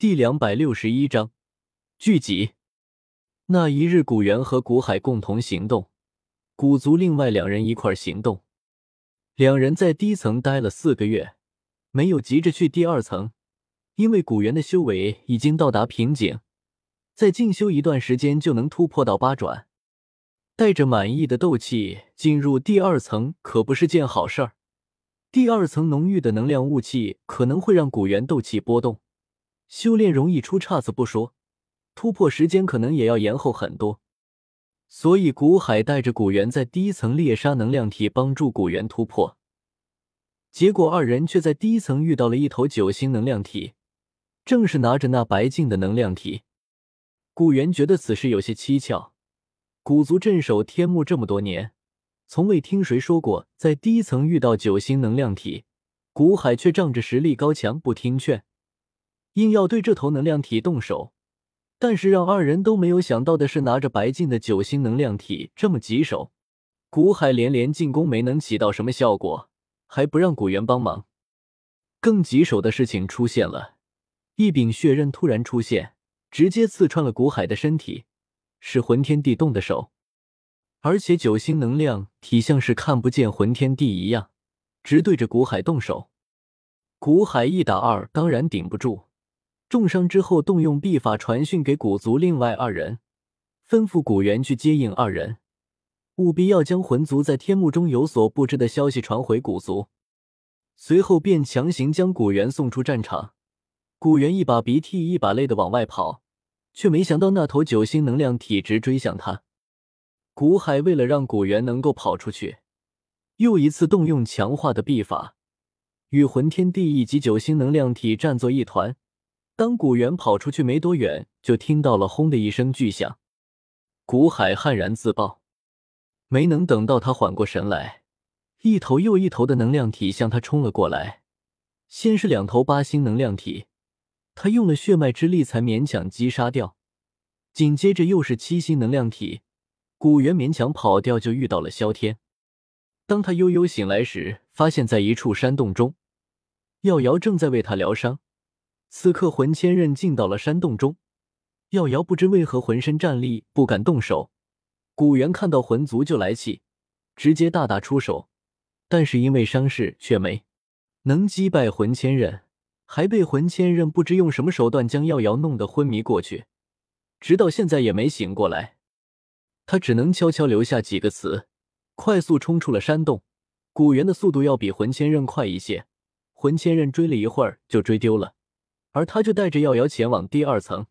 第两百六十一章聚集。那一日，古猿和古海共同行动，古族另外两人一块行动。两人在低层待了四个月，没有急着去第二层，因为古猿的修为已经到达瓶颈，再进修一段时间就能突破到八转。带着满意的斗气进入第二层，可不是件好事儿。第二层浓郁的能量雾气可能会让古猿斗气波动。修炼容易出岔子不说，突破时间可能也要延后很多。所以古海带着古元在第一层猎杀能量体，帮助古元突破。结果二人却在第一层遇到了一头九星能量体，正是拿着那白净的能量体。古元觉得此事有些蹊跷，古族镇守天幕这么多年，从未听谁说过在第一层遇到九星能量体。古海却仗着实力高强，不听劝。硬要对这头能量体动手，但是让二人都没有想到的是，拿着白金的九星能量体这么棘手，古海连连进攻没能起到什么效果，还不让古元帮忙。更棘手的事情出现了，一柄血刃突然出现，直接刺穿了古海的身体，是魂天地动的手，而且九星能量体像是看不见魂天地一样，直对着古海动手。古海一打二，当然顶不住。重伤之后，动用秘法传讯给古族另外二人，吩咐古元去接应二人，务必要将魂族在天幕中有所不知的消息传回古族。随后便强行将古元送出战场。古元一把鼻涕一把泪的往外跑，却没想到那头九星能量体直追向他。古海为了让古元能够跑出去，又一次动用强化的秘法，与魂天地以及九星能量体战作一团。当古元跑出去没多远，就听到了“轰”的一声巨响。古海悍然自爆，没能等到他缓过神来，一头又一头的能量体向他冲了过来。先是两头八星能量体，他用了血脉之力才勉强击杀掉。紧接着又是七星能量体，古元勉强跑掉，就遇到了萧天。当他悠悠醒来时，发现在一处山洞中，药瑶正在为他疗伤。此刻魂千仞进到了山洞中，耀瑶不知为何浑身战栗，不敢动手。古元看到魂族就来气，直接大打出手，但是因为伤势却没能击败魂千仞，还被魂千仞不知用什么手段将耀瑶弄得昏迷过去，直到现在也没醒过来。他只能悄悄留下几个词，快速冲出了山洞。古元的速度要比魂千仞快一些，魂千仞追了一会儿就追丢了。而他就带着耀瑶前往第二层，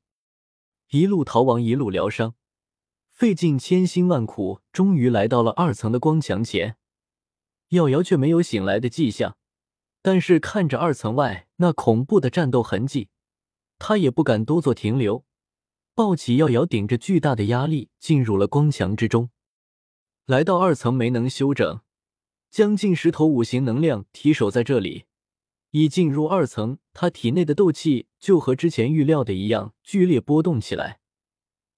一路逃亡，一路疗伤，费尽千辛万苦，终于来到了二层的光墙前。耀瑶却没有醒来的迹象，但是看着二层外那恐怖的战斗痕迹，他也不敢多做停留，抱起耀瑶，顶着巨大的压力进入了光墙之中。来到二层没能休整，将近十头五行能量体守在这里。一进入二层，他体内的斗气就和之前预料的一样剧烈波动起来。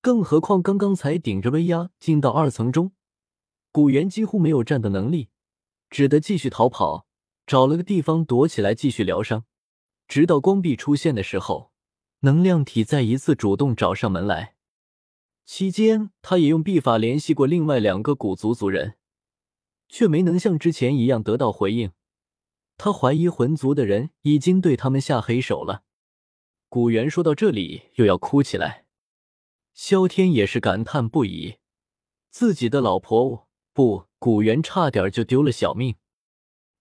更何况刚刚才顶着威压进到二层中，古元几乎没有战斗能力，只得继续逃跑，找了个地方躲起来继续疗伤。直到光壁出现的时候，能量体再一次主动找上门来。期间，他也用臂法联系过另外两个古族族人，却没能像之前一样得到回应。他怀疑魂族的人已经对他们下黑手了。古元说到这里又要哭起来，萧天也是感叹不已，自己的老婆不，古元差点就丢了小命。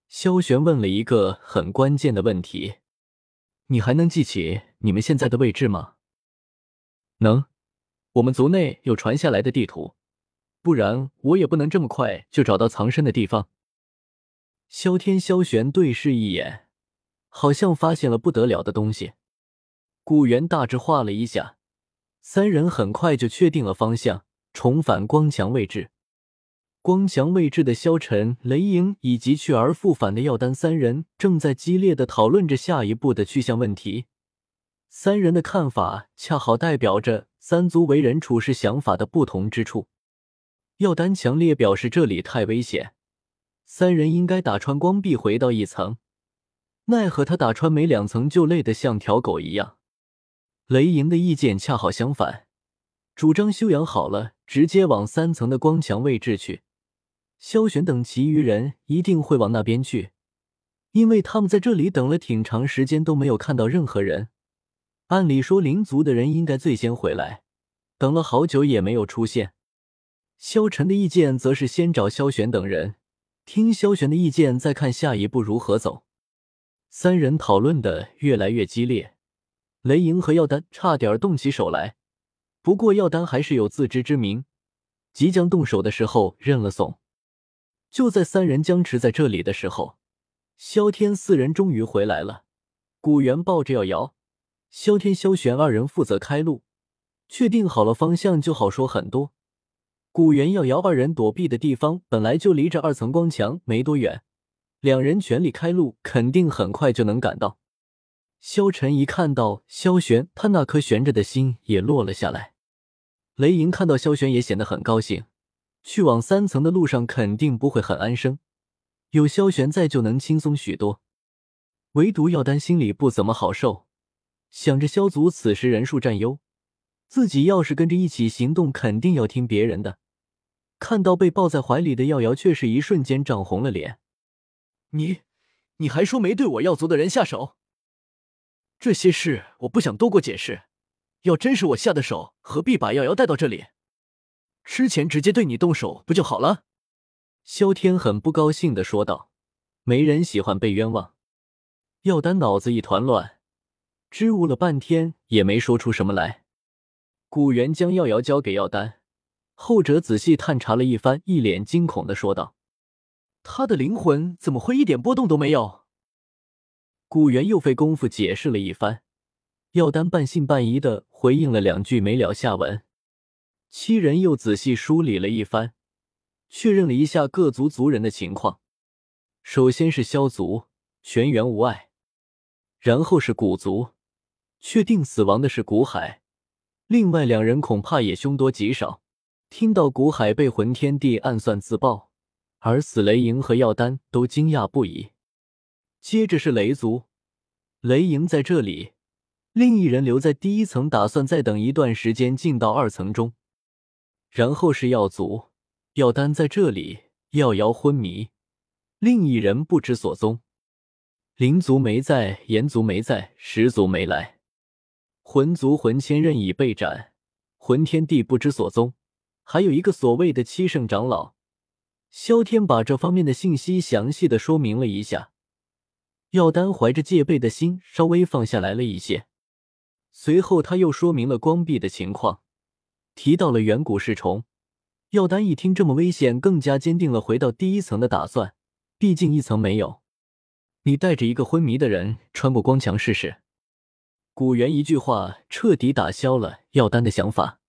萧玄问了一个很关键的问题：“你还能记起你们现在的位置吗？”“能，我们族内有传下来的地图，不然我也不能这么快就找到藏身的地方。”萧天、萧玄对视一眼，好像发现了不得了的东西。古元大致画了一下，三人很快就确定了方向，重返光墙位置。光墙位置的萧晨、雷影以及去而复返的药丹三人正在激烈的讨论着下一步的去向问题。三人的看法恰好代表着三族为人处事想法的不同之处。药丹强烈表示这里太危险。三人应该打穿光壁回到一层，奈何他打穿没两层就累得像条狗一样。雷莹的意见恰好相反，主张修养好了，直接往三层的光墙位置去。萧玄等其余人一定会往那边去，因为他们在这里等了挺长时间都没有看到任何人。按理说，灵族的人应该最先回来，等了好久也没有出现。萧晨的意见则是先找萧玄等人，听萧玄的意见，再看下一步如何走。三人讨论的越来越激烈，雷莹和药丹差点动起手来，不过药丹还是有自知之明，即将动手的时候认了怂。就在三人僵持在这里的时候，萧天四人终于回来了。古元抱着药瑶，萧天、萧玄二人负责开路，确定好了方向就好说很多。古元、药瑶二人躲避的地方本来就离着二层光墙没多远，两人全力开路，肯定很快就能赶到。萧晨一看到萧玄，他那颗悬着的心也落了下来。雷莹看到萧玄也显得很高兴。去往三层的路上肯定不会很安生，有萧玄在就能轻松许多。唯独药丹心里不怎么好受，想着萧族此时人数占优，自己要是跟着一起行动，肯定要听别人的。看到被抱在怀里的耀瑶，却是一瞬间涨红了脸。你，你还说没对我耀族的人下手？这些事我不想多过解释。要真是我下的手，何必把耀瑶带到这里？之前直接对你动手不就好了？萧天很不高兴的说道：“没人喜欢被冤枉。”耀丹脑子一团乱，支吾了半天也没说出什么来。古元将耀瑶交给耀丹，后者仔细探查了一番，一脸惊恐的说道：“他的灵魂怎么会一点波动都没有？”古元又费功夫解释了一番，药丹半信半疑的回应了两句，没了下文。七人又仔细梳理了一番，确认了一下各族族人的情况。首先是萧族，全员无碍；然后是古族，确定死亡的是古海。另外两人恐怕也凶多吉少。听到古海被魂天帝暗算自爆，而死雷莹和药丹都惊讶不已。接着是雷族，雷莹在这里，另一人留在第一层，打算再等一段时间进到二层中。然后是药族，药丹在这里，药瑶昏迷，另一人不知所踪。灵族没在，炎族没在，十族没来，魂族魂千刃已被斩，魂天帝不知所踪，还有一个所谓的七圣长老。萧天把这方面的信息详细的说明了一下，药丹怀着戒备的心稍微放下来了一些。随后他又说明了光壁的情况。提到了远古噬虫，药丹一听这么危险，更加坚定了回到第一层的打算。毕竟一层没有，你带着一个昏迷的人穿过光墙试试。古元一句话彻底打消了药丹的想法。